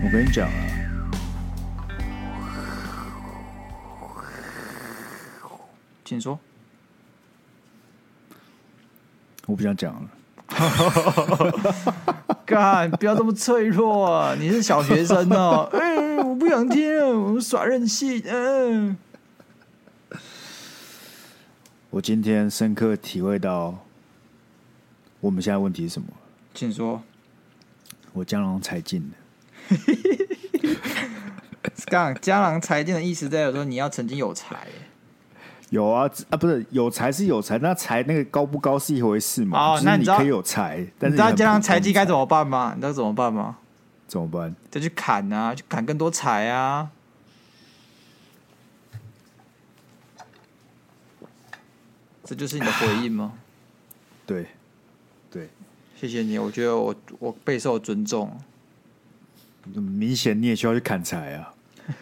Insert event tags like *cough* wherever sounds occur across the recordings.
我跟你讲啊，请说。我不想讲了。*laughs* 干，不要这么脆弱啊！你是小学生哦。嗯，我不想听，我耍任性。嗯。我今天深刻体会到，我们现在问题是什么？请说。我江郎才尽了。*laughs* 刚江郎才尽的意思在于说你要曾经有才。有啊啊，不是有才是有才，那才那个高不高是一回事嘛。哦，那你可以有才，但是你知道江郎才尽该怎么办吗？你知道怎么办吗？怎么办？就去砍啊，去砍更多才啊。这就是你的回应吗？*coughs* 对，对，谢谢你，我觉得我我备受尊重。明显你也需要去砍柴啊！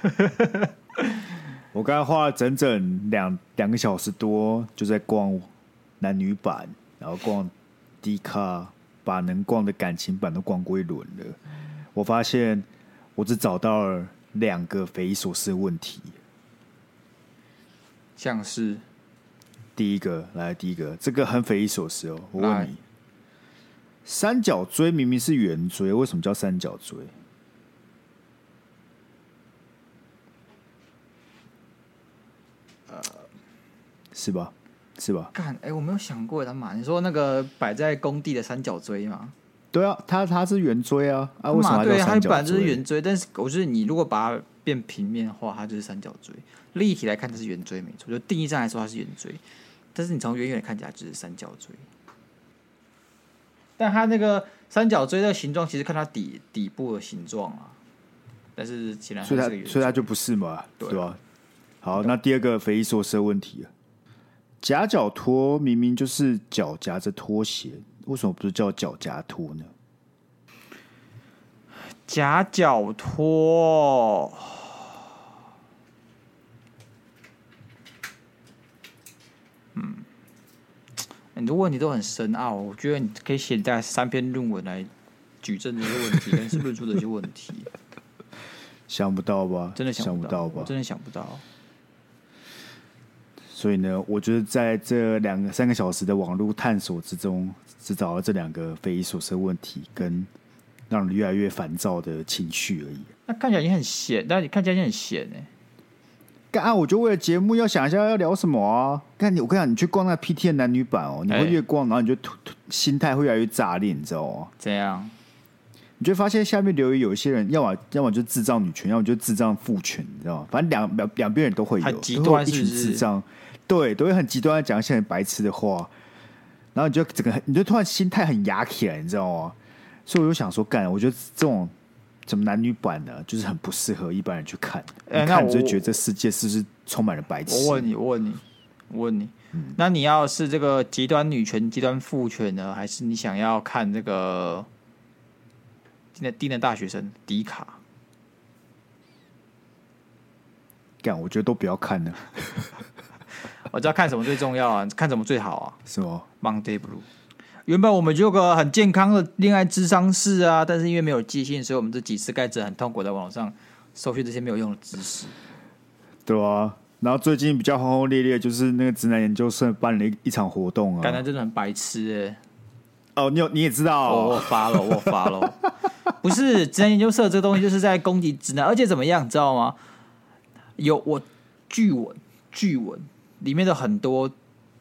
*laughs* 我刚才花了整整两两个小时多，就在逛男女版，然后逛 D 卡，把能逛的感情版都逛过一轮了。我发现我只找到了两个匪夷所思的问题，像是第一个，来第一个，这个很匪夷所思哦。我问你，三角锥明明是圆锥，为什么叫三角锥？是吧？是吧？干，哎、欸，我没有想过他妈，你说那个摆在工地的三角锥吗？对啊，它它是圆锥啊啊！为什么对，它本来就是圆锥，但是我觉得你如果把它变平面化，它就是三角锥。立体来看，它是圆锥没错，就定义上来说它是圆锥，但是你从远远看起来就是三角锥。但它那个三角锥的形状，其实看它底底部的形状啊，但是显然是所以它所以它就不是嘛，对吧？好，那第二个匪夷所思的问题夹脚拖明明就是脚夹着拖鞋，为什么不是叫脚夹拖呢？夹脚拖，很多问题都很深奥，我觉得你可以写在三篇论文来举证这些问题，跟是不是出这些问题？*laughs* 想不到吧？真的想不到吧？真的想不到。所以呢，我觉得在这两个三个小时的网络探索之中，只找到这两个匪夷所思的问题，跟让人越来越烦躁的情绪而已。那看起来你很闲，但你看起来你很闲哎。干啊！我就为了节目要想一下要聊什么啊？看你，我跟你讲，你去逛那 PT 的男女版哦，你会越逛，然后你就心态会越来越炸裂，你知道吗？怎样？你就发现下面留言有一些人，要么要么就智障女权，要么就智障父权，你知道吗？反正两两两边人都会有，很极端，是是？一群智障。对，都会很极端的讲一些很白痴的话，然后你就整个，你就突然心态很压起来，你知道吗？所以我就想说，干，我觉得这种什么男女版呢，就是很不适合一般人去看。欸、你看你就觉得这世界是不是充满了白痴？我问你，我问你，我问你，嗯、那你要是这个极端女权、极端父权呢，还是你想要看这个今天低能大学生迪卡？干，我觉得都不要看了。*laughs* 我知道看什么最重要啊，看什么最好啊？什么？Monday Blue。原本我们就有个很健康的恋爱智商室啊，但是因为没有记性，所以我们这几次盖子很痛苦，在网上搜寻这些没有用的知识。对啊，然后最近比较轰轰烈烈，就是那个直男研究社办了一一场活动啊，感觉真的很白痴哎、欸。哦，你有你也知道、哦，我发了，我发了。*laughs* 不是直男研究社这个东西，就是在攻击直男，而且怎么样，你知道吗？有我据闻，据闻。里面的很多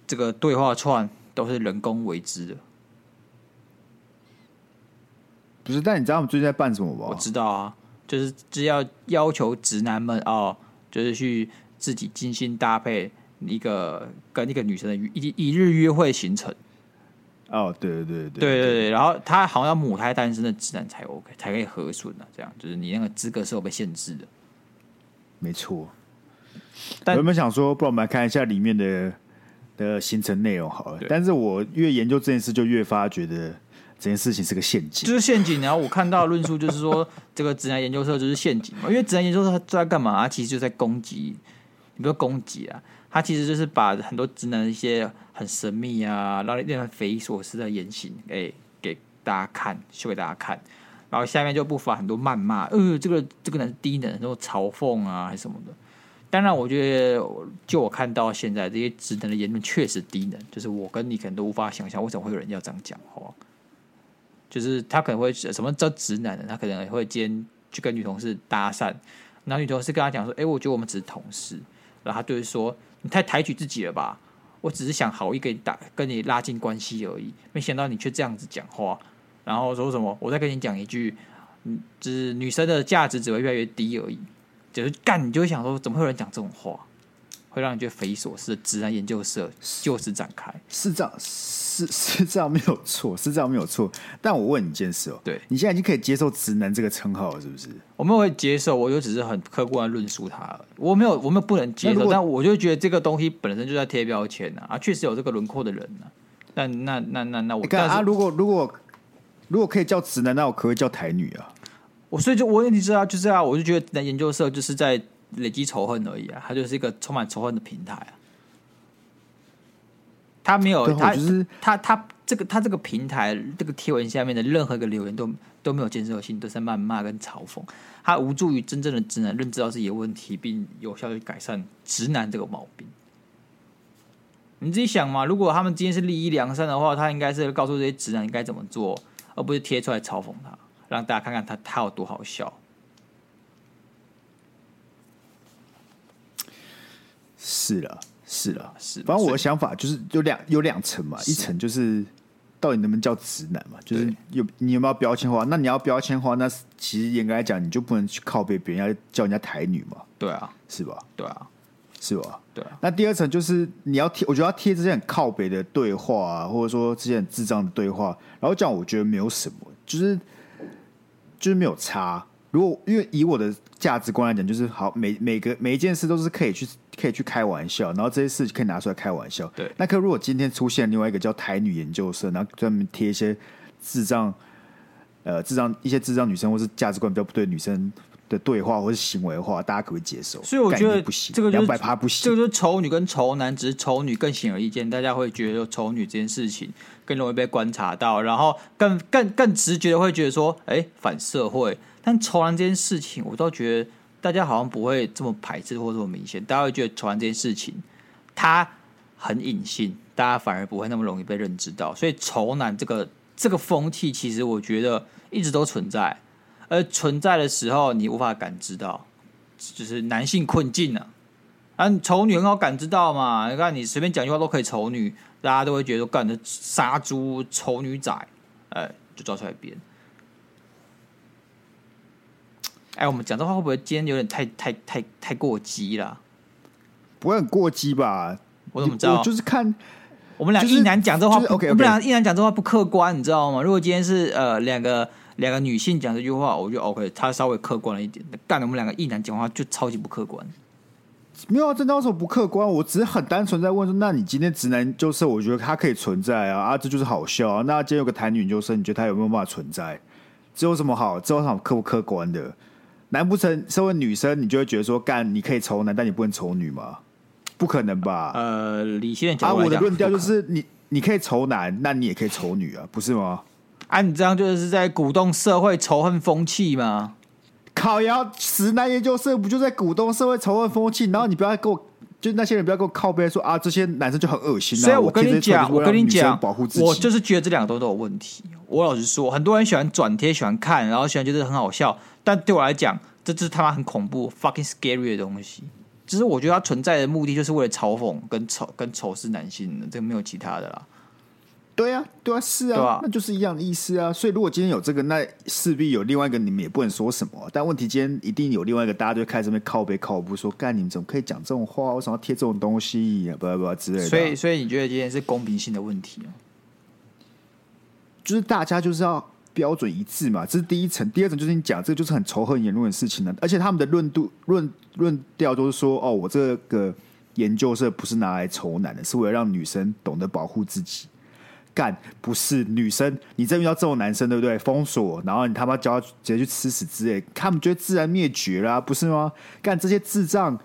这个对话串都是人工为之的，不是？但你知道我们最近在办什么吗？我知道啊，就是只要要求直男们哦，就是去自己精心搭配一个跟一个女生的一一日约会行程。哦，对对对对对对对，然后他好像要母胎单身的直男才 OK，才可以和顺啊，这样就是你那个资格是有被限制的，没错。但我原本想说，不然我们来看一下里面的的行程内容好了。但是我越研究这件事，就越发觉得这件事情是个陷阱，就是陷阱。然后我看到论述就是说，这个直男研究社就是陷阱嘛，因为直男研究社他在干嘛？他其实就在攻击，你不要攻击啊，他其实就是把很多直男一些很神秘啊，然后令人匪夷所思的言行，哎，给大家看，秀给大家看。然后下面就不乏很多谩骂，呃，这个这个人是低能，然后嘲讽啊，还是什么的。当然，我觉得就我看到现在这些直男的言论确实低能，就是我跟你可能都无法想象为什么会有人要这样讲话。就是他可能会什么叫直男的，他可能会兼去跟女同事搭讪，然后女同事跟他讲说：“哎，我觉得我们只是同事。”然后他就会说：“你太抬举自己了吧？我只是想好意给你打，跟你拉近关系而已，没想到你却这样子讲话。”然后说什么？我再跟你讲一句，嗯，就是女生的价值只会越来越低而已。就是干，你就会想说，怎么会有人讲这种话，会让你觉得匪夷所思的？直男研究社就此展开，是这样，是是这样没有错，是这样没有错。但我问你一件事哦，对你现在已经可以接受直男这个称号了，是不是？我没有会接受，我就只是很客观的论述他，我没有，我们不能接受，但我就觉得这个东西本身就在贴标签呐，啊，确实有这个轮廓的人呢。但那那那那我干啊，如果如果如果可以叫直男，那我可不可以叫台女啊？我所以就我问题是啊，就是啊，我就觉得男研究社就是在累积仇恨而已啊，它就是一个充满仇恨的平台啊。他没有，他就是他他这个他这个平台这个贴文下面的任何一个留言都都没有建设性，都是在谩骂跟嘲讽，他无助于真正的直男认知到自己的问题，并有效的改善直男这个毛病。你自己想嘛，如果他们今天是利益良善的话，他应该是告诉这些直男应该怎么做，而不是贴出来嘲讽他。让大家看看他他有多好笑。是了，是了，是。反正我的想法就是有两有两层嘛，一层就是到底能不能叫直男嘛，就是有你有没有标签化？那你要标签化，那其实严格来讲，你就不能去靠背别人，要叫人家台女嘛？对啊，是吧？对啊，是吧？对啊。那第二层就是你要贴，我觉得要贴这些很靠北的对话啊，或者说这些很智障的对话，然后讲我觉得没有什么，就是。就是没有差。如果因为以我的价值观来讲，就是好每每个每一件事都是可以去可以去开玩笑，然后这些事可以拿出来开玩笑。对。那可如果今天出现另外一个叫台女研究生，然后专门贴一些智障呃智障一些智障女生或是价值观比较不对女生的对话或是行为的话，大家可不可以接受？所以我觉得不行，这个两百趴不行。这个就是丑女跟丑男，只是丑女更显而易见，大家会觉得丑女这件事情更容易被观察到，然后更更更直觉的会觉得说，哎，反社会。但丑男这件事情，我倒觉得大家好像不会这么排斥或这么明显，大家会觉得丑男这件事情他很隐性，大家反而不会那么容易被认知到。所以丑男这个这个风气，其实我觉得一直都存在。而存在的时候，你无法感知到，就是男性困境啊。啊，丑女很好感知到嘛？你看，你随便讲句话都可以丑女，大家都会觉得干的杀猪丑女仔，哎，就抓出来编。哎，我们讲这话会不会今天有点太太太太过激了？不会很过激吧？我怎么知道？就是看我们俩一男讲这话.我们俩一男讲这话不客观，你知道吗？如果今天是呃两个。两个女性讲这句话，我觉得 OK，她稍微客观了一点。干我们两个异男讲话就超级不客观。没有啊，这那时候不客观，我只是很单纯在问说，那你今天直男就是，我觉得他可以存在啊啊，这就是好笑啊。那今天有个台女就是，你觉得他有没有办法存在？这有什么好？这有什么客不客观的？难不成身为女生，你就会觉得说，干你可以丑男，但你不能丑女吗？不可能吧？呃，理性讲，啊，我的论调就是你，你你可以丑男，那你也可以丑女啊，不是吗？啊，你这样就是在鼓动社会仇恨风气吗？靠腰，直男研究社不就在鼓动社会仇恨风气？然后你不要给我，就那些人不要给我靠背说啊，这些男生就很恶心啊。所以我跟你讲，我跟你讲，保护自己，我就是觉得这两个都都有问题。我老实说，很多人喜欢转贴，喜欢看，然后喜欢觉得很好笑，但对我来讲，这就是他妈很恐怖，fucking scary 的东西。只是我觉得它存在的目的，就是为了嘲讽跟仇跟仇视男性的，这个没有其他的啦。对啊，对啊，是啊，啊，那就是一样的意思啊。所以如果今天有这个，那势必有另外一个，你们也不能说什么。但问题今天一定有另外一个，大家就开始在靠背靠不说，干你们怎么可以讲这种话？为什么要贴这种东西？不不不之类的。所以，所以你觉得今天是公平性的问题啊？就是大家就是要标准一致嘛，这是第一层。第二层就是你讲这个就是很仇恨言论的事情呢。而且他们的论度论论调都是说，哦，我这个研究社不是拿来仇男的，是为了让女生懂得保护自己。干不是女生，你真遇到这种男生，对不对？封锁，然后你他妈叫他直接去吃屎之类，他们就会自然灭绝了，不是吗？干这些智障，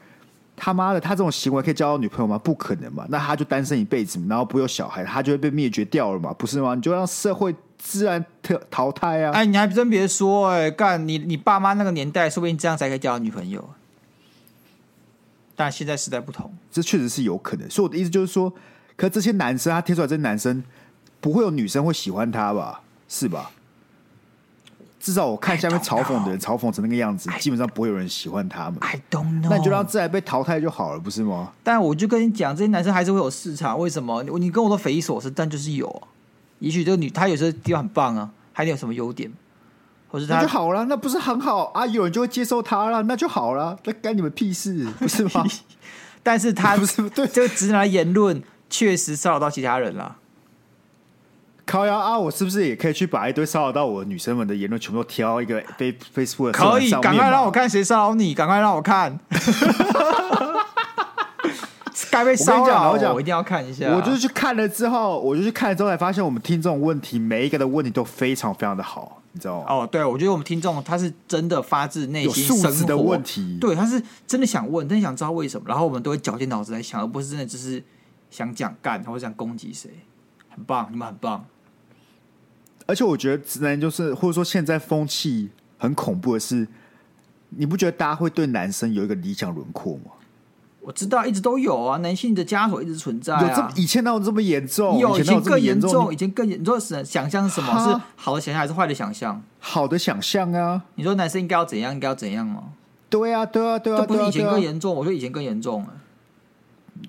他妈的，他这种行为可以交到女朋友吗？不可能嘛！那他就单身一辈子，然后不有小孩，他就会被灭绝掉了嘛？不是吗？你就让社会自然淘淘汰啊！哎，你还真别说、欸，哎，干你你爸妈那个年代，说不定这样才可以交到女朋友。但现在时代不同，这确实是有可能。所以我的意思就是说，可这些男生他贴出来，这些男生不会有女生会喜欢他吧？是吧？至少我看下面嘲讽的人嘲讽成那个样子，基本上不会有人喜欢他们。I don't know。那你就让自然被淘汰就好了，不是吗？但我就跟你讲，这些男生还是会有市场。为什么？你你跟我说匪夷所思，但就是有啊。也许这个女她有些地方很棒啊，还有什么优点？或是她那就好了，那不是很好啊？有人就会接受她了，那就好了，那干你们屁事，不是吗？*laughs* 但是他 *laughs* 不是对这个直男言论确实骚扰到其他人了。靠腰啊！我是不是也可以去把一堆骚扰到我的女生们的言论全部都挑一个 *laughs* Face Facebook 可以，赶快让我看谁骚扰你，赶快让我看。*laughs* 该被骚扰，我，我一定要看一下。我就是去看了之后，我就去看了之后才发现，我们听众问题每一个的问题都非常非常的好，你知道吗？哦，对，我觉得我们听众他是真的发自内心有素质的问题，对，他是真的想问，真的想知道为什么，然后我们都会绞尽脑汁来想，而不是真的只是想讲干或者想攻击谁。很棒，你们很棒。而且我觉得直男就是，或者说现在风气很恐怖的是，你不觉得大家会对男生有一个理想轮廓吗？我知道，一直都有啊，男性的枷锁一直存在啊。有这以前哪有这么严重？有以前更严重，以前更严重是想象什么是好的想象还是坏的想象？好的想象啊！你说男生应该要怎样？应该要怎样吗？对啊，对啊，对啊，这不是以前更严重？我觉得以前更严重。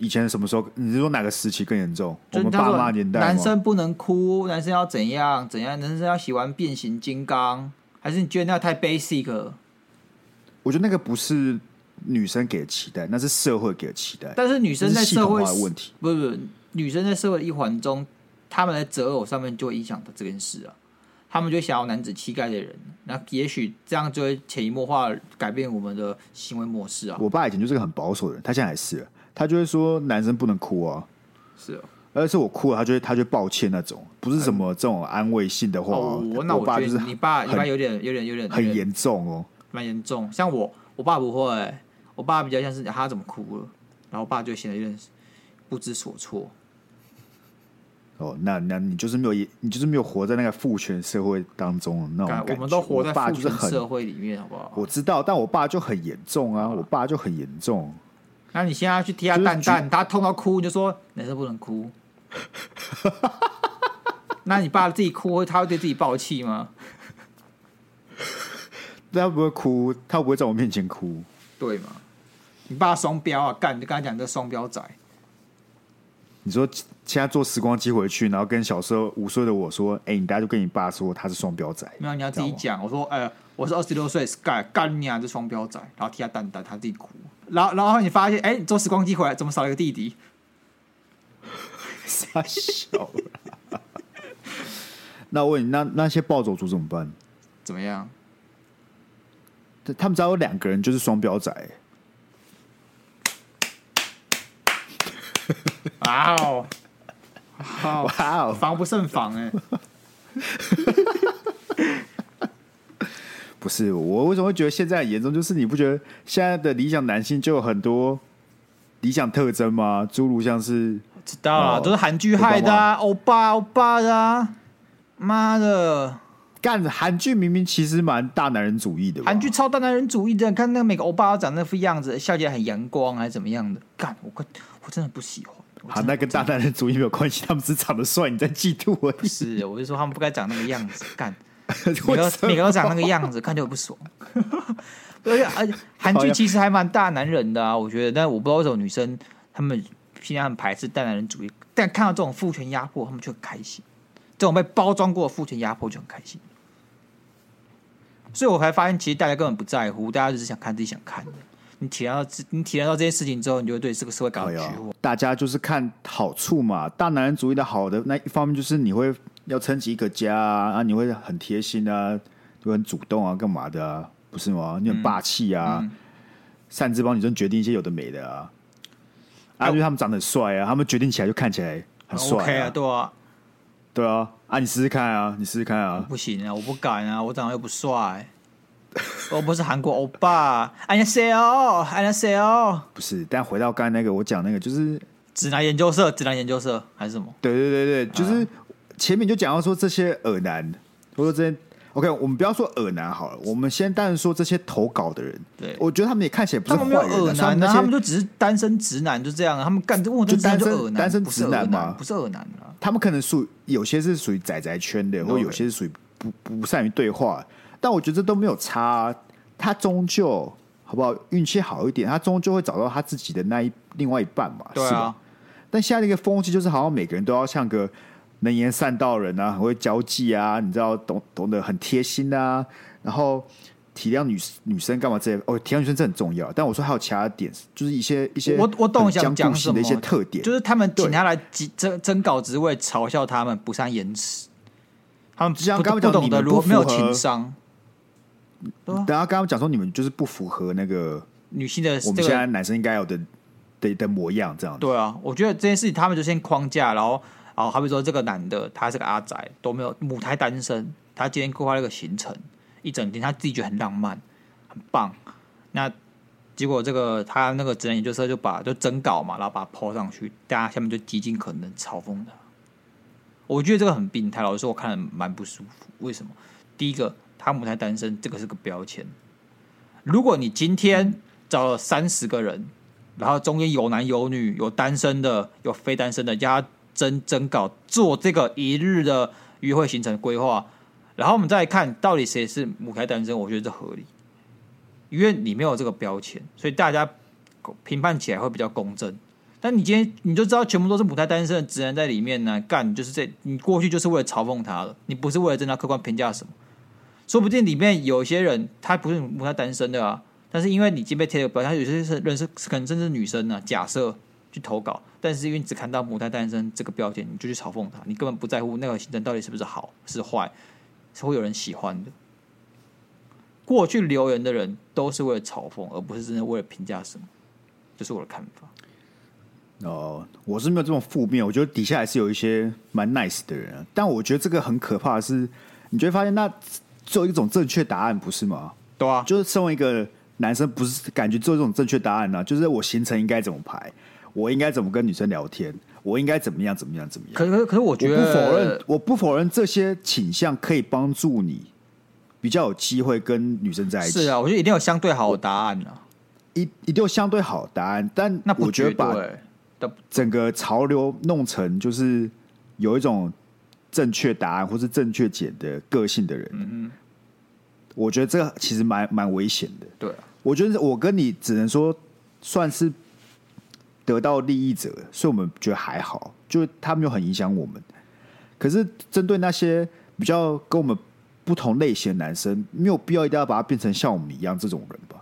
以前什么时候？你是说哪个时期更严重？我们爸妈年代，男生不能哭，男生要怎样怎样？男生要喜欢变形金刚，还是你觉得那太 basic？我觉得那个不是女生给的期待，那是社会给的期待。但是女生在社会问题，不是不是，女生在社会一环中，他们的择偶上面就会影响到这件事啊。他们就想要男子气概的人，那也许这样就会潜移默化改变我们的行为模式啊。我爸以前就是个很保守的人，他现在还是。他就会说男生不能哭啊，是啊，而且我哭了，他就会他就抱歉那种，不是什么这种安慰性的话。哦、那我爸就是你爸，你爸有点有点有点很严重哦，蛮严重。像我，我爸不会，我爸比较像是他怎么哭了，然后我爸就显得有点不知所措。哦，那那你就是没有，你就是没有活在那个父权社会当中那种感觉。我们都活在父社会里面，好不好？我知道，但我爸就很严重啊，我爸就很严重。那你现在要去踢他蛋蛋，他痛到哭，你就说男生不能哭。*laughs* 那你爸自己哭，他会对自己爆气吗？*laughs* 他不会哭，他不会在我面前哭，对吗？你爸双标啊，干！你就跟他讲这双标仔。你说现在坐时光机回去，然后跟小时候五岁的我说：“哎、欸，你大家就跟你爸说他是双标仔。”没有，你要自己讲。我说：“哎、欸，我是二十六岁，Sky 干你啊，这双标仔。”然后踢他蛋蛋，他自己哭。然后，然后你发现，哎、欸，你坐时光机回来，怎么少了一个弟弟？*laughs* 傻笑了。那我问你，那那些暴走族怎么办？怎么样？他们只要有两个人，就是双标仔。哇哦！*laughs* 哇哦！防不胜防哎。不是我为什么会觉得现在很严重？就是你不觉得现在的理想男性就有很多理想特征吗？诸如像是知道啊，都是韩剧害的啊，欧巴欧巴的啊！妈的，干韩剧明明其实蛮大男人主义的，韩剧超大男人主义的，看那个每个欧巴都长那副样子，笑起来很阳光还是怎么样的？干我快我真的不喜欢。好，那跟大男人主义没有关系，他们只是长得帅，你在嫉妒而已。是，我就说他们不该长那个样子，干。每个每个都长那个样子，看就不爽。而且而且韩剧其实还蛮大男人的啊，我觉得。但我不知道为什么女生他们平常很排斥大男人主义，但看到这种父权压迫，他们就很开心。这种被包装过的父权压迫就很开心。所以我才发现，其实大家根本不在乎，大家只是想看自己想看的。你体验到你体验到这些事情之后，你就会对这个社会感到绝望。大家就是看好处嘛，大男人主义的好的那一方面就是你会。要撑起一个家啊你会很贴心啊就很主动啊干嘛的啊？不是吗？你很霸气啊擅自帮女生决定一些有的没的啊。啊因为他们长得很帅啊他们决定起来就看起来很帅啊。对啊。对啊。啊你试试看啊你试试看啊。不行啊我不敢啊我长得又不帅。我不是韩国欧巴。ancel ancel 不是但回到刚才那个我讲那个就是指南研究社指南研究社还是什么？对对对对就是前面就讲到说这些耳男，或者说这些。OK，我们不要说耳男好了，我们先单说这些投稿的人。对，我觉得他们也看起来不是坏人，他们没有耳男啊，他们就只是单身直男，就这样。他们干这，就单身单身直男嘛，不是耳男啊。他们可能属有些是属于宅宅圈的，或有些是属于不不善于对话。但我觉得这都没有差，他终究好不好？运气好一点，他终究会找到他自己的那一另外一半嘛，对啊。是吧？但现在那个风气就是，好像每个人都要像个。能言善道人啊，很会交际啊，你知道懂懂得很贴心啊，然后体谅女女生干嘛这些？哦，体谅女生这很重要。但我说还有其他的点，就是一些一些我我懂想讲什么的一些特点，就是他们请他来征征稿，只为嘲笑他们不善言辞，他们不像刚刚讲，你们如果没有情商。等下刚刚讲说你们就是不符合那个女性的我们现在男生应该有的的的模样，这样子。对啊，我觉得这件事情他们就先框架，然后。好，好比说这个男的，他是个阿宅，都没有母胎单身。他今天规划了一个行程，一整天他自己觉得很浪漫，很棒。那结果这个他那个职人研究社就把就征稿嘛，然后把它 po 上去，大家下面就极尽可能嘲讽他。我觉得这个很病态，老实说，我看了蛮不舒服。为什么？第一个，他母胎单身，这个是个标签。如果你今天找了三十个人，然后中间有男有女，有单身的，有非单身的，加征征稿做这个一日的约会行程规划，然后我们再看到底谁是母胎单身，我觉得这合理，因为你没有这个标签，所以大家评判起来会比较公正。但你今天你就知道全部都是母胎单身的直男在里面呢，干就是这你过去就是为了嘲讽他了，你不是为了增加客观评价什么？说不定里面有些人他不是母胎单身的啊，但是因为你今天被贴了标签，有些是认识可能真是女生呢，假设去投稿。但是因为你只看到母胎单身这个标签，你就去嘲讽他，你根本不在乎那个行程到底是不是好是坏，是会有人喜欢的。过去留言的人都是为了嘲讽，而不是真的为了评价什么，这是我的看法。哦，我是没有这么负面，我觉得底下还是有一些蛮 nice 的人，但我觉得这个很可怕的是，你就会发现那做一种正确答案不是吗？对啊，就是身为一个男生，不是感觉做这种正确答案呢、啊？就是我行程应该怎么排？我应该怎么跟女生聊天？我应该怎么样？怎么样？怎么样？可可可是，我觉得我不否认，我不否认这些倾向可以帮助你比较有机会跟女生在一起。是啊，我觉得一定有相对好的答案啊，一一定有相对好的答案。但那我觉得把整个潮流弄成就是有一种正确答案或是正确解的个性的人，嗯嗯，我觉得这个其实蛮蛮危险的。对啊，我觉得我跟你只能说算是。得到利益者，所以我们觉得还好，就他没有很影响我们。可是针对那些比较跟我们不同类型的男生，没有必要一定要把他变成像我们一样这种人吧？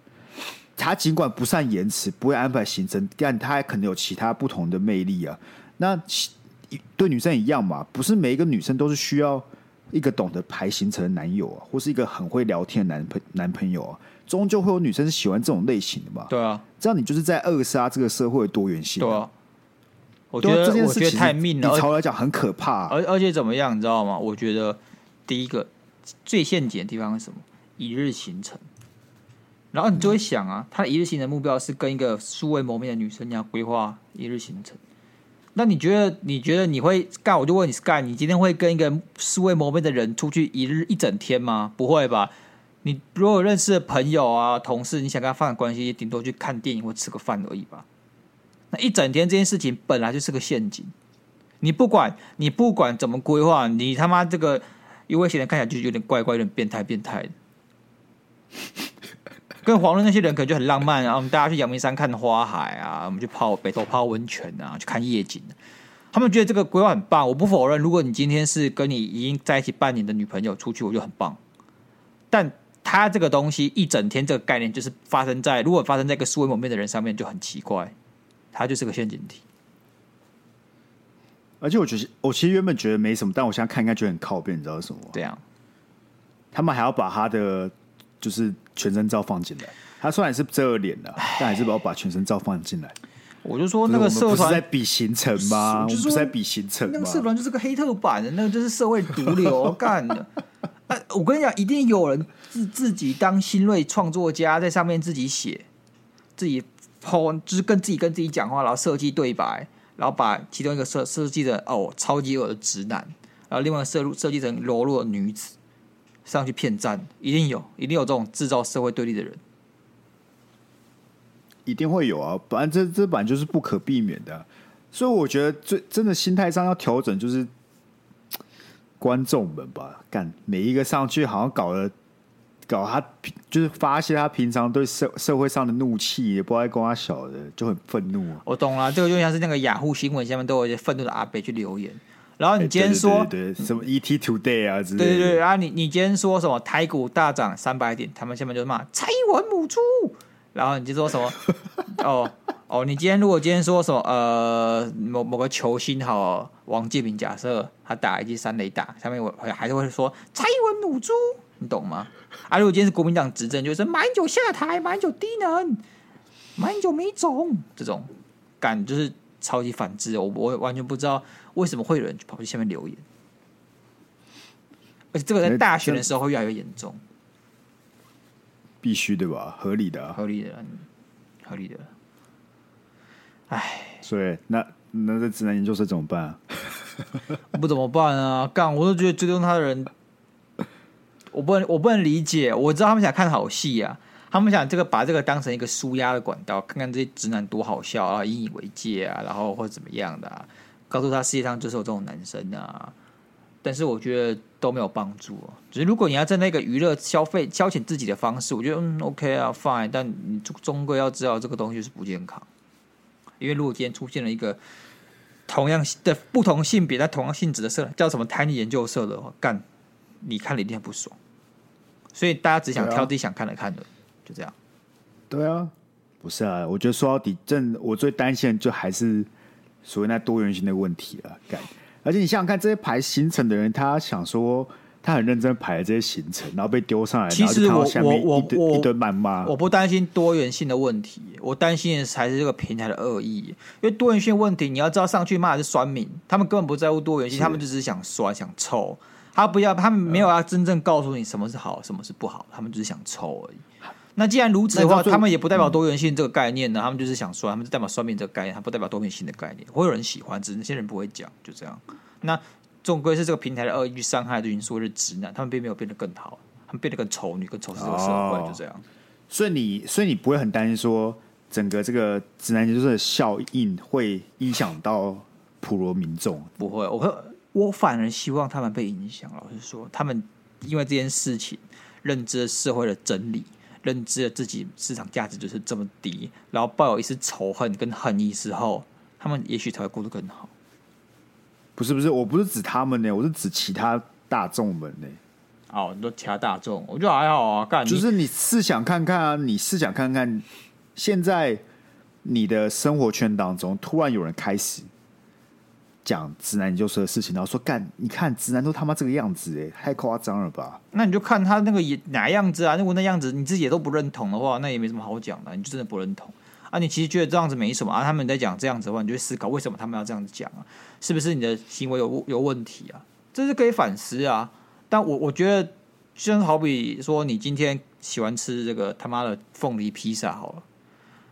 他尽管不善言辞，不会安排行程，但他还可能有其他不同的魅力啊。那对女生也一样嘛？不是每一个女生都是需要一个懂得排行程的男友啊，或是一个很会聊天的男朋男朋友啊。终究会有女生是喜欢这种类型的吧？对啊，这样你就是在扼杀这个社会的多元性。对啊，我觉得这件事情太命了，对潮来讲很可怕。而而且怎么样，你知道吗？我觉得第一个最陷阱的地方是什么？一日行程。然后你就会想啊，他的一日行程目标是跟一个素未谋面的女生你要规划一日行程。那你觉得？你觉得你会干？我就问你干？你今天会跟一个素未谋面的人出去一日一整天吗？不会吧？你如果认识的朋友啊、同事，你想跟他发展关系，也顶多去看电影或吃个饭而已吧。那一整天这件事情本来就是个陷阱。你不管你不管怎么规划，你他妈这个约会行程看起来就有点怪怪、有点变态、变态的。*laughs* 跟黄润那些人可能就很浪漫啊，我们大家去阳明山看花海啊，我们去泡北投泡温泉啊，去看夜景。他们觉得这个规划很棒，我不否认。如果你今天是跟你已经在一起半年的女朋友出去，我就很棒。但他这个东西一整天这个概念就是发生在如果发生在一个素未谋面的人上面就很奇怪，他就是个陷阱题。而且我觉得我其实原本觉得没什么，但我现在看应该觉得很靠边，你知道什么吗？这样，他们还要把他的就是全身照放进来。他虽然是遮脸的，但还是把我把全身照放进来。我就说那个社团在比行程吗？就是在比行程。那个社团就是个黑特版的，那个就是社会毒瘤 *laughs* 干的。啊，我跟你讲，一定有人自自己当新锐创作家，在上面自己写，自己抛就是跟自己跟自己讲话，然后设计对白，然后把其中一个设设计的哦超级恶的直男，然后另外设设计成柔弱女子上去骗赞，一定有，一定有这种制造社会对立的人，一定会有啊，本来这这本来就是不可避免的，所以我觉得最真的心态上要调整就是。观众们吧，干每一个上去好像搞了，搞他就是发泄他平常对社社会上的怒气，也不爱跟他小的，就很愤怒。我懂了，这个就像是那个雅虎新闻下面都有一些愤怒的阿北去留言，然后你今天说、什么 ET Today 啊之类的，对对对，然后你你今天说什么台股大涨三百点，他们下面就骂蔡英文母猪，然后你就说什么 *laughs* 哦。哦，你今天如果今天说什么呃某某个球星好王建民，假设他打一记三雷打，下面我还是会说蔡英文母猪，你懂吗？啊，如果今天是国民党执政，就是马英九下台，马英九低能，马英九没种，这种感就是超级反智，我我完全不知道为什么会有人跑去下面留言，而且这个在大选的时候会越来越严重，必须对吧？合理的，合理的，合理的。唉，所以那那这直男研究生怎么办啊？*laughs* 不怎么办啊？干，我都觉得追踪他的人，我不能我不能理解。我知道他们想看好戏啊，他们想这个把这个当成一个舒压的管道，看看这些直男多好笑啊，引以为戒啊，然后或者怎么样的啊，告诉他世界上就是有这种男生啊。但是我觉得都没有帮助。只是如果你要在那个娱乐消费消遣自己的方式，我觉得嗯 OK 啊 fine，但你终归要知道这个东西是不健康。因为如果今天出现了一个同样的不同性别但同样性质的社，叫什么 Tiny 研究社的话，干，你看了一定很不爽。所以大家只想挑自己想看的看的，啊、就这样。对啊，不是啊，我觉得说到底，正我最担心的就还是所谓那多元性的问题了。干，而且你想想看，这些排行程的人，他想说。他很认真排了这些行程，然后被丢上来，其实我我我我一顿谩骂。我不担心多元性的问题，我担心的才是这个平台的恶意。因为多元性问题，你要知道上去骂的是酸民，他们根本不在乎多元性，他们就只是想酸想臭。他不要，他们没有要真正告诉你什么是好，什么是不好，他们只是想臭而已。那既然如此的话，他们也不代表多元性这个概念呢，他们就是想酸，他们是代表酸民这个概念，他不代表多元性的概念。会有人喜欢，只是那些人不会讲，就这样。那。终归是这个平台的恶意去伤害的因素是直男，他们并没有变得更好，他们变得更丑女，更仇视这个社会，哦、就这样。所以你，所以你不会很担心说，整个这个直男就是效应会影响到普罗民众？不会，我会，我反而希望他们被影响。老实说，他们因为这件事情认知了社会的真理，认知了自己市场价值就是这么低，然后抱有一丝仇恨跟恨意之后，他们也许才会过得更好。不是不是，我不是指他们呢，我是指其他大众们呢。哦，你说其他大众，我觉得还好啊。干，就是你试想看看啊，你试想看看，现在你的生活圈当中，突然有人开始讲直男研究社的事情，然后说干，你看直男都他妈这个样子，哎，太夸张了吧？那你就看他那个哪样子啊？如果那样子你自己也都不认同的话，那也没什么好讲的，你就真的不认同。啊，你其实觉得这样子没什么啊？他们在讲这样子的话，你就思考为什么他们要这样子讲啊？是不是你的行为有有问题啊？这是可以反思啊。但我我觉得，就好比说，你今天喜欢吃这个他妈的凤梨披萨好了，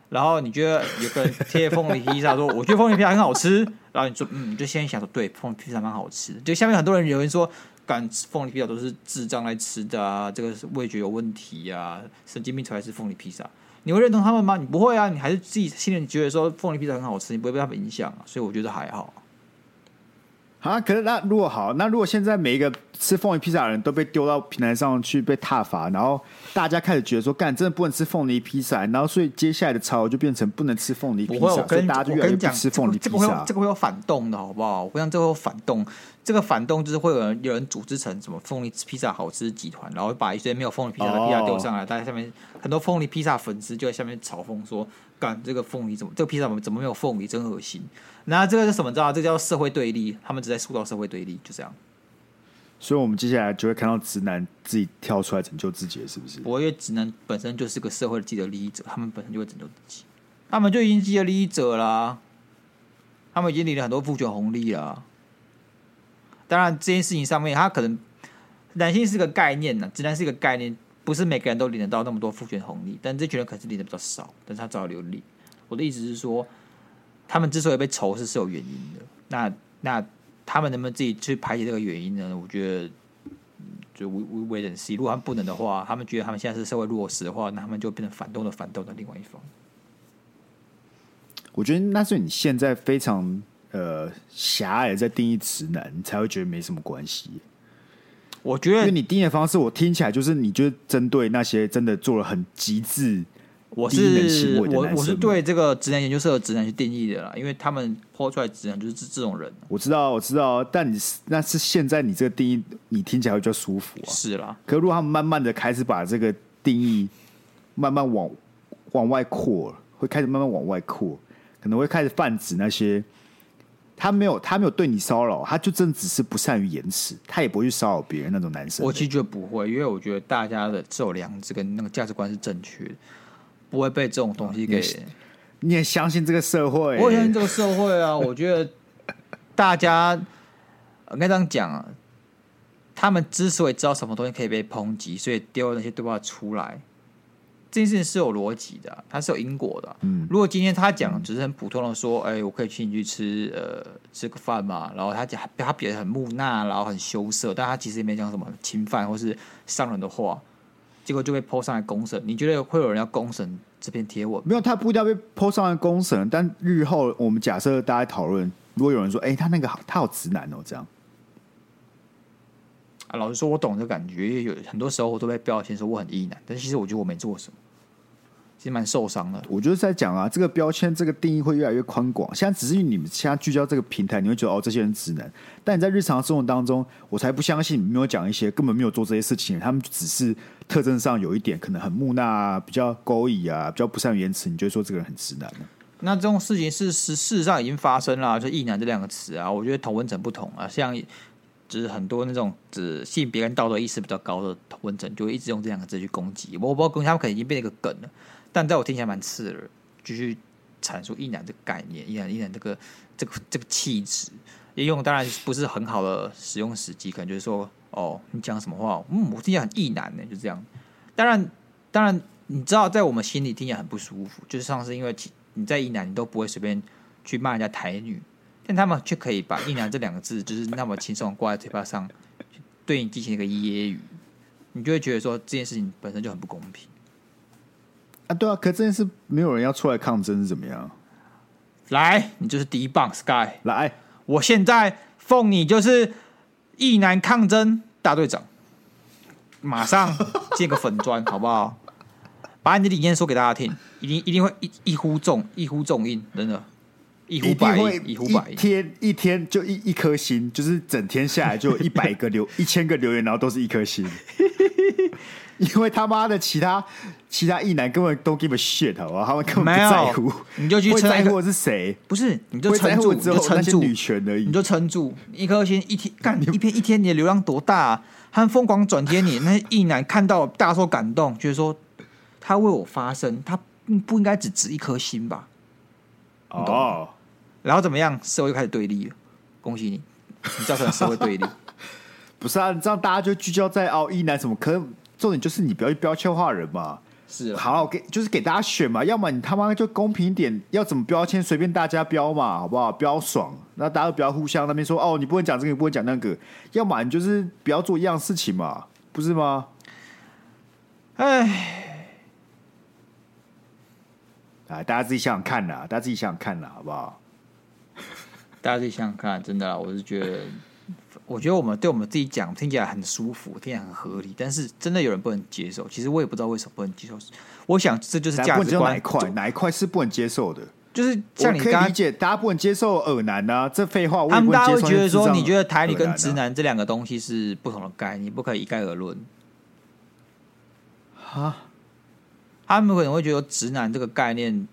然后你觉得有个人贴凤梨披萨说，我觉得凤梨披萨很好吃，然后你说嗯，你就先想说对，凤梨披萨蛮好吃。就下面很多人有人说，敢吃凤梨披萨都是智障来吃的啊，这个是味觉有问题啊，神经病才吃凤梨披萨。你会认同他们吗？你不会啊，你还是自己心里觉得说凤梨披萨很好吃，你不会被他们影响，所以我觉得还好。啊，可是那如果好，那如果现在每一个吃凤梨披萨的人都被丢到平台上去被踏伐，然后大家开始觉得说，干真的不能吃凤梨披萨，然后所以接下来的潮流就变成不能吃凤梨披萨，所以大家就越来越不吃凤梨披萨。这个会有这个会有反动的好不好？我跟你讲，这个会有反动。这个反动就是会有人有人组织成什么凤梨披萨好吃集团，然后把一些没有凤梨披萨的披萨丢上来，大家下面很多凤梨披萨粉丝就在下面嘲讽说：“干这个凤梨怎么这个披萨怎么怎么没有凤梨，真恶心。”那这个是什么？知道？这個叫社会对立，他们只在塑造社会对立，就这样。所以，我们接下来就会看到直男自己跳出来拯救自己，是不是？我因为直男本身就是个社会的既得利益者，他们本身就会拯救自己，他们就已经既得利益者啦，他们已经领了很多父权红利了。当然，这件事情上面，他可能男性是个概念呢，直男是一个概念，不是每个人都领得到那么多父权红利，但这群人可能是领的比较少，但是他照样领。我的意思是说，他们之所以被仇视是有原因的。那那他们能不能自己去排解这个原因呢？我觉得就为为为人师。如果他们不能的话，他们觉得他们现在是社会弱势的话，那他们就变成反动的反动的另外一方。我觉得那是你现在非常呃狭隘的在定义直男，你才会觉得没什么关系。我觉得，因为你定义的方式，我听起来就是你就是针对那些真的做了很极致。我是我我是对这个直男研究社的直男去定义的啦，因为他们抛出来直男就是这这种人。我知道，我知道，但你是那是现在你这个定义，你听起来会比较舒服啊。是啦，可如果他们慢慢的开始把这个定义慢慢往往外扩，会开始慢慢往外扩，可能会开始泛指那些。他没有，他没有对你骚扰，他就真的只是不善于言辞，他也不会去骚扰别人那种男生。我其实觉得不会，因为我觉得大家的这种良知跟那个价值观是正确的，不会被这种东西给。你也相信这个社会？我也相信这个社会啊！*laughs* 我觉得大家应该这样讲啊，他们之所以知道什么东西可以被抨击，所以丢那些对话出来。这件事情是有逻辑的，它是有因果的。嗯，如果今天他讲只是很普通的说，哎，我可以请你去吃呃吃个饭嘛，然后他讲他表现很木讷，然后很羞涩，但他其实也没讲什么侵犯或是伤人的话，结果就被 po 上来公审。你觉得会有人要公审这篇贴文？没有，他不一定要被 po 上来公审，但日后我们假设大家讨论，如果有人说，哎，他那个好，他好直男哦，这样。啊，老实说，我懂这感觉，有很多时候我都被标签说我很异男，但其实我觉得我没做什么，其实蛮受伤的。我就是在讲啊，这个标签这个定义会越来越宽广。现在只是你们现在聚焦这个平台，你会觉得哦，这些人直男，但你在日常生活当中，我才不相信你没有讲一些根本没有做这些事情，他们只是特征上有一点可能很木讷啊，比较勾引啊，比较不善于言辞，你就会说这个人很直男呢？那这种事情是事事实上已经发生了，就异男这两个词啊，我觉得同文层不同啊，像。就是很多那种只性别跟道德意识比较高的文章，就会一直用这两个字去攻击。我不知道他们可能已经变成一个梗了，但在我听起来蛮刺耳。继续阐述一男这个概念，一男一男这个这个这个气质，应用当然不是很好的使用时机，可能就是说，哦，你讲什么话？嗯，我听起来很异男呢，就这样。当然，当然，你知道，在我们心里听起来很不舒服，就是上次因为你在异男，你都不会随便去骂人家台女。但他们却可以把“异男”这两个字，就是那么轻松挂在嘴巴上，对你进行一个揶揄，你就会觉得说这件事情本身就很不公平啊！对啊，可这件事没有人要出来抗争是怎么样？来，你就是第一棒，Sky，来，我现在奉你就是意男抗争大队长，马上建个粉砖好不好？*laughs* 把你的理念说给大家听，一定一定会一一呼众一呼众应，真的。一呼百应，一呼百天一天就一一颗星，就是整天下来就有 *laughs* 一百个留一千个留言，然后都是一颗星。*laughs* 因为他妈的其他其他异男根本都 give a shit 好不好？他们根本不在乎，你就去在乎我是谁？不是，你就撑住，你就撑住女权而已，你就撑住一颗星一天干一篇一天，*laughs* 你的流量多大啊？他们疯狂转贴你，那异男看到大受感动，觉得说他为我发声，他不应该只值一颗星吧？哦。然后怎么样？社会就开始对立了。恭喜你，你造成了社会对立。*laughs* 不是啊，你知道大家就聚焦在哦，一男什么？可是重点就是你不要去标签化人嘛。是啊，好，给就是给大家选嘛。要么你他妈就公平一点，要怎么标签随便大家标嘛，好不好？标爽，那大家都不要互相那边说哦，你不能讲这个，你不能讲那个。要么你就是不要做一样事情嘛，不是吗？哎，啊，大家自己想想看呐，大家自己想想看呐，好不好？大家自己想想看，真的啦，我是觉得，我觉得我们对我们自己讲听起来很舒服，听起来很合理，但是真的有人不能接受。其实我也不知道为什么不能接受。我想这就是价值观哪一块，哪一块是不能接受的？就是像你刚刚可以理解，大家不能接受耳男啊，这废话。他们大家会觉得说，你觉得台女跟直男这两个东西是不同的概念，不可以一概而论。啊，他们可能会觉得直男这个概念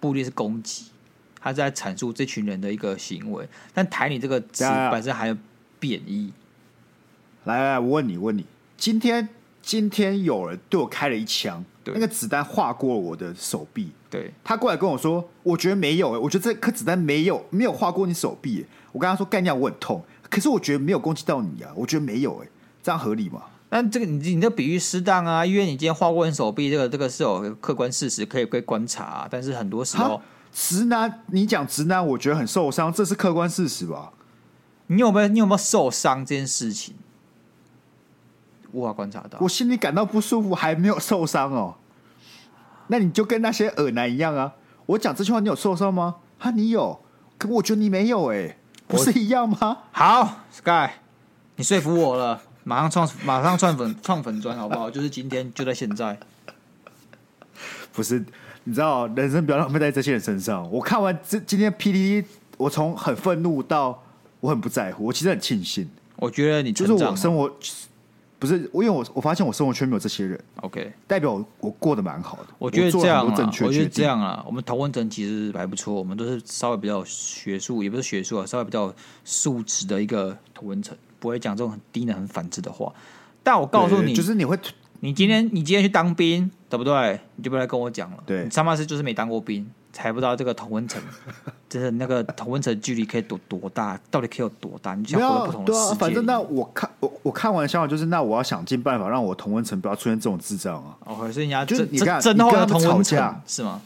不一定是攻击。他在阐述这群人的一个行为，但“台女”这个词本身还有贬义。来来来，我问你，问你，今天今天有人对我开了一枪，对那个子弹划过我的手臂，对，他过来跟我说，我觉得没有，我觉得这颗子弹没有没有划过你手臂。我跟他说，干掉我很痛，可是我觉得没有攻击到你啊，我觉得没有，哎，这样合理吗？那这个你你的比喻适当啊，因为你今天划过你手臂，这个这个是有客观事实可以被观察、啊。但是很多时候，直男，你讲直男，我觉得很受伤，这是客观事实吧？你有没有你有没有受伤这件事情？无法观察到，我心里感到不舒服，还没有受伤哦。那你就跟那些恶男一样啊！我讲这句话，你有受伤吗？哈，你有，可我觉得你没有、欸，哎，不是一样吗？好，Sky，你说服我了。马上创，马上创粉，创粉砖，好不好？就是今天，就在现在。不是，你知道，人生不要浪费在这些人身上。我看完这今天 PTT，我从很愤怒到我很不在乎，我其实很庆幸。我觉得你就是我生活，不是，因为我我发现我生活圈没有这些人。OK，代表我，我过得蛮好的。我觉得这样啊，我觉得这样啊，我们同文层其实还不错，我们都是稍微比较学术，也不是学术啊，稍微比较素质的一个同文层。不会讲这种很低能、很反智的话，但我告诉你，就是你会，你今天你今天去当兵，对不对？你就不要来跟我讲了。对，你他妈是就是没当过兵，才不知道这个同温层，*laughs* 就是那个同温层距离可以多多大，到底可以有多大？你想活在不同的世界。对啊，反正那我看我我看完想法就是，那我要想尽办法让我同温层不要出现这种智障啊。哦，所以你要就是你看，真的要同温层是吗？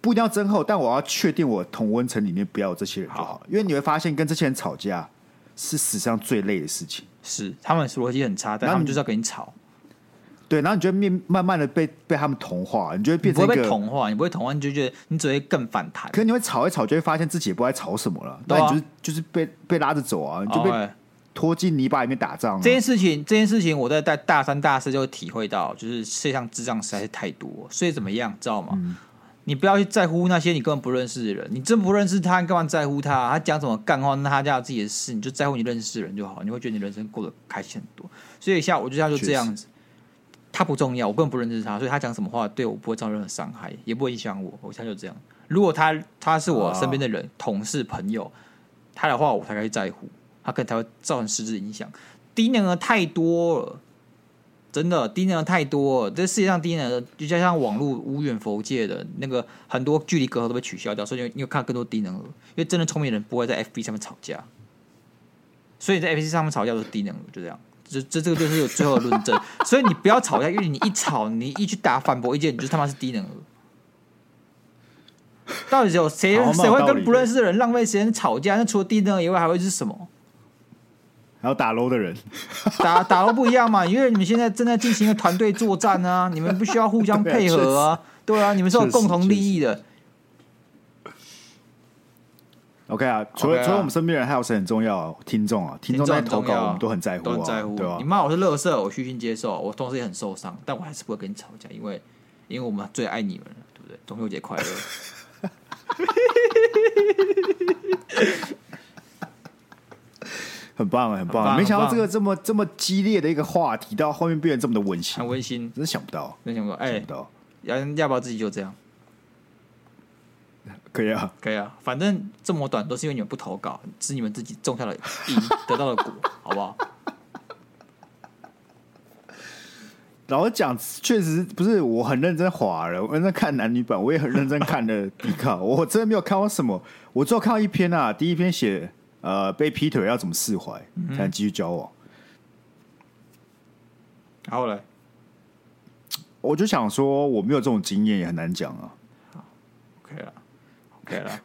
不一定要真厚，但我要确定我同温层里面不要有这些人就好，好。因为你会发现跟这些人吵架。是史上最累的事情，是他们逻辑很差，但他们就是要跟你吵。对，然后你就会慢慢的被被他们同化，你就会变成一个不会被同化，你不会同化，你就觉得你只会更反弹。可是你会吵一吵，就会发现自己也不知道吵什么了。那、啊、你就是就是被被拉着走啊，你就被拖进泥巴里面打仗、啊。这件事情，这件事情，我在在大三、大四就会体会到，就是世界上智障实在是太多，所以怎么样，知道吗？嗯你不要去在乎那些你根本不认识的人，你真不认识他，你干嘛在乎他？他讲什么干话，那他家有自己的事，你就在乎你认识的人就好，你会觉得你人生过得开心很多。所以像我就像就这样子，他不重要，我根本不认识他，所以他讲什么话对我不会造成任何伤害，也不会影响我。我现在就这样。如果他他是我身边的人、哦，同事、朋友，他的话我才会在乎，他可能才会造成实质影响。低能儿太多了。真的低能儿太多了，这世界上低能儿就加上网络无远佛界的那个很多距离隔阂都被取消掉，所以你有看更多低能儿。因为真的聪明的人不会在 FB 上面吵架，所以在 FB 上面吵架都是低能儿，就这样。这这这个就是有最后的论证。所以你不要吵架，因为你一吵，你一去打反驳意见，你就他妈是低能儿。到底有谁谁会跟不认识的人浪费时间吵架？那除了低能以外，还会是什么？还有打楼的人，*laughs* 打打楼不一样嘛，因为你们现在正在进行一个团队作战啊，你们不需要互相配合啊，对啊，你们是有共同利益的。OK 啊，除了、okay 啊、除了我们身边人，还有谁很重要、啊？听众啊，听众在投稿，我们都很在乎、啊，都很在乎，对吧、啊？你骂我是乐色，我虚心接受，我同时也很受伤，但我还是不会跟你吵架，因为因为我们最爱你们了，对不对？中秋节快乐。*laughs* 很棒啊，很棒，没想到这个这么这么激烈的一个话题，到后面变得这么的温馨，很温馨，真的想不到，真想不到，哎，要要不要自己就这样？可以啊，可以啊，反正这么短都是因为你们不投稿，是你们自己种下了因，*laughs* 得到了果，好不好？老实讲，确实不是我很认真滑了，我认真看男女版，我也很认真看的迪卡，*laughs* 我真的没有看到什么，我只有看到一篇啊，第一篇写。呃，被劈腿要怎么释怀才能继续交往？然后嘞，我就想说，我没有这种经验，也很难讲啊。*laughs* 好，OK 了。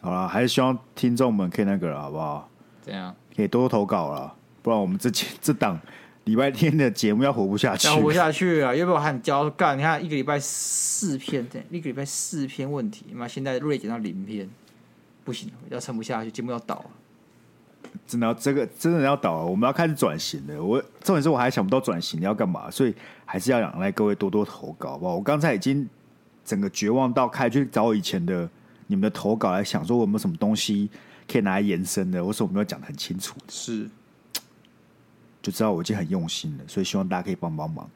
好了，还是希望听众们可以那个了，好不好？这样可以多多投稿了，不然我们这 *laughs* 这档。礼拜天的节目要活不下去，活不下去啊！要不要喊交干？你看一个礼拜四篇，一个礼拜四篇问题，妈，现在锐减到零篇，不行，要撑不下去，节目要倒了。真的要这个真的要倒了，我们要开始转型了。我重点是我还想不到转型你要干嘛，所以还是要仰赖各位多多投稿，好不好？我刚才已经整个绝望到开去找我以前的你们的投稿来想说，我有没有什么东西可以拿来延伸的？或是我没有讲的很清楚的，是。就知道我已经很用心了，所以希望大家可以帮帮忙。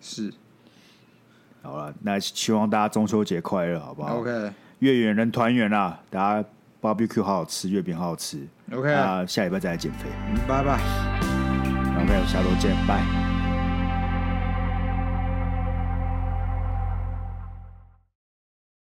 是，好了，那希望大家中秋节快乐，好不好？OK，月圆人团圆啦，大家 barbecue 好好吃，月饼好好吃。OK，那下礼拜再来减肥。嗯，拜拜。OK，下周见，拜。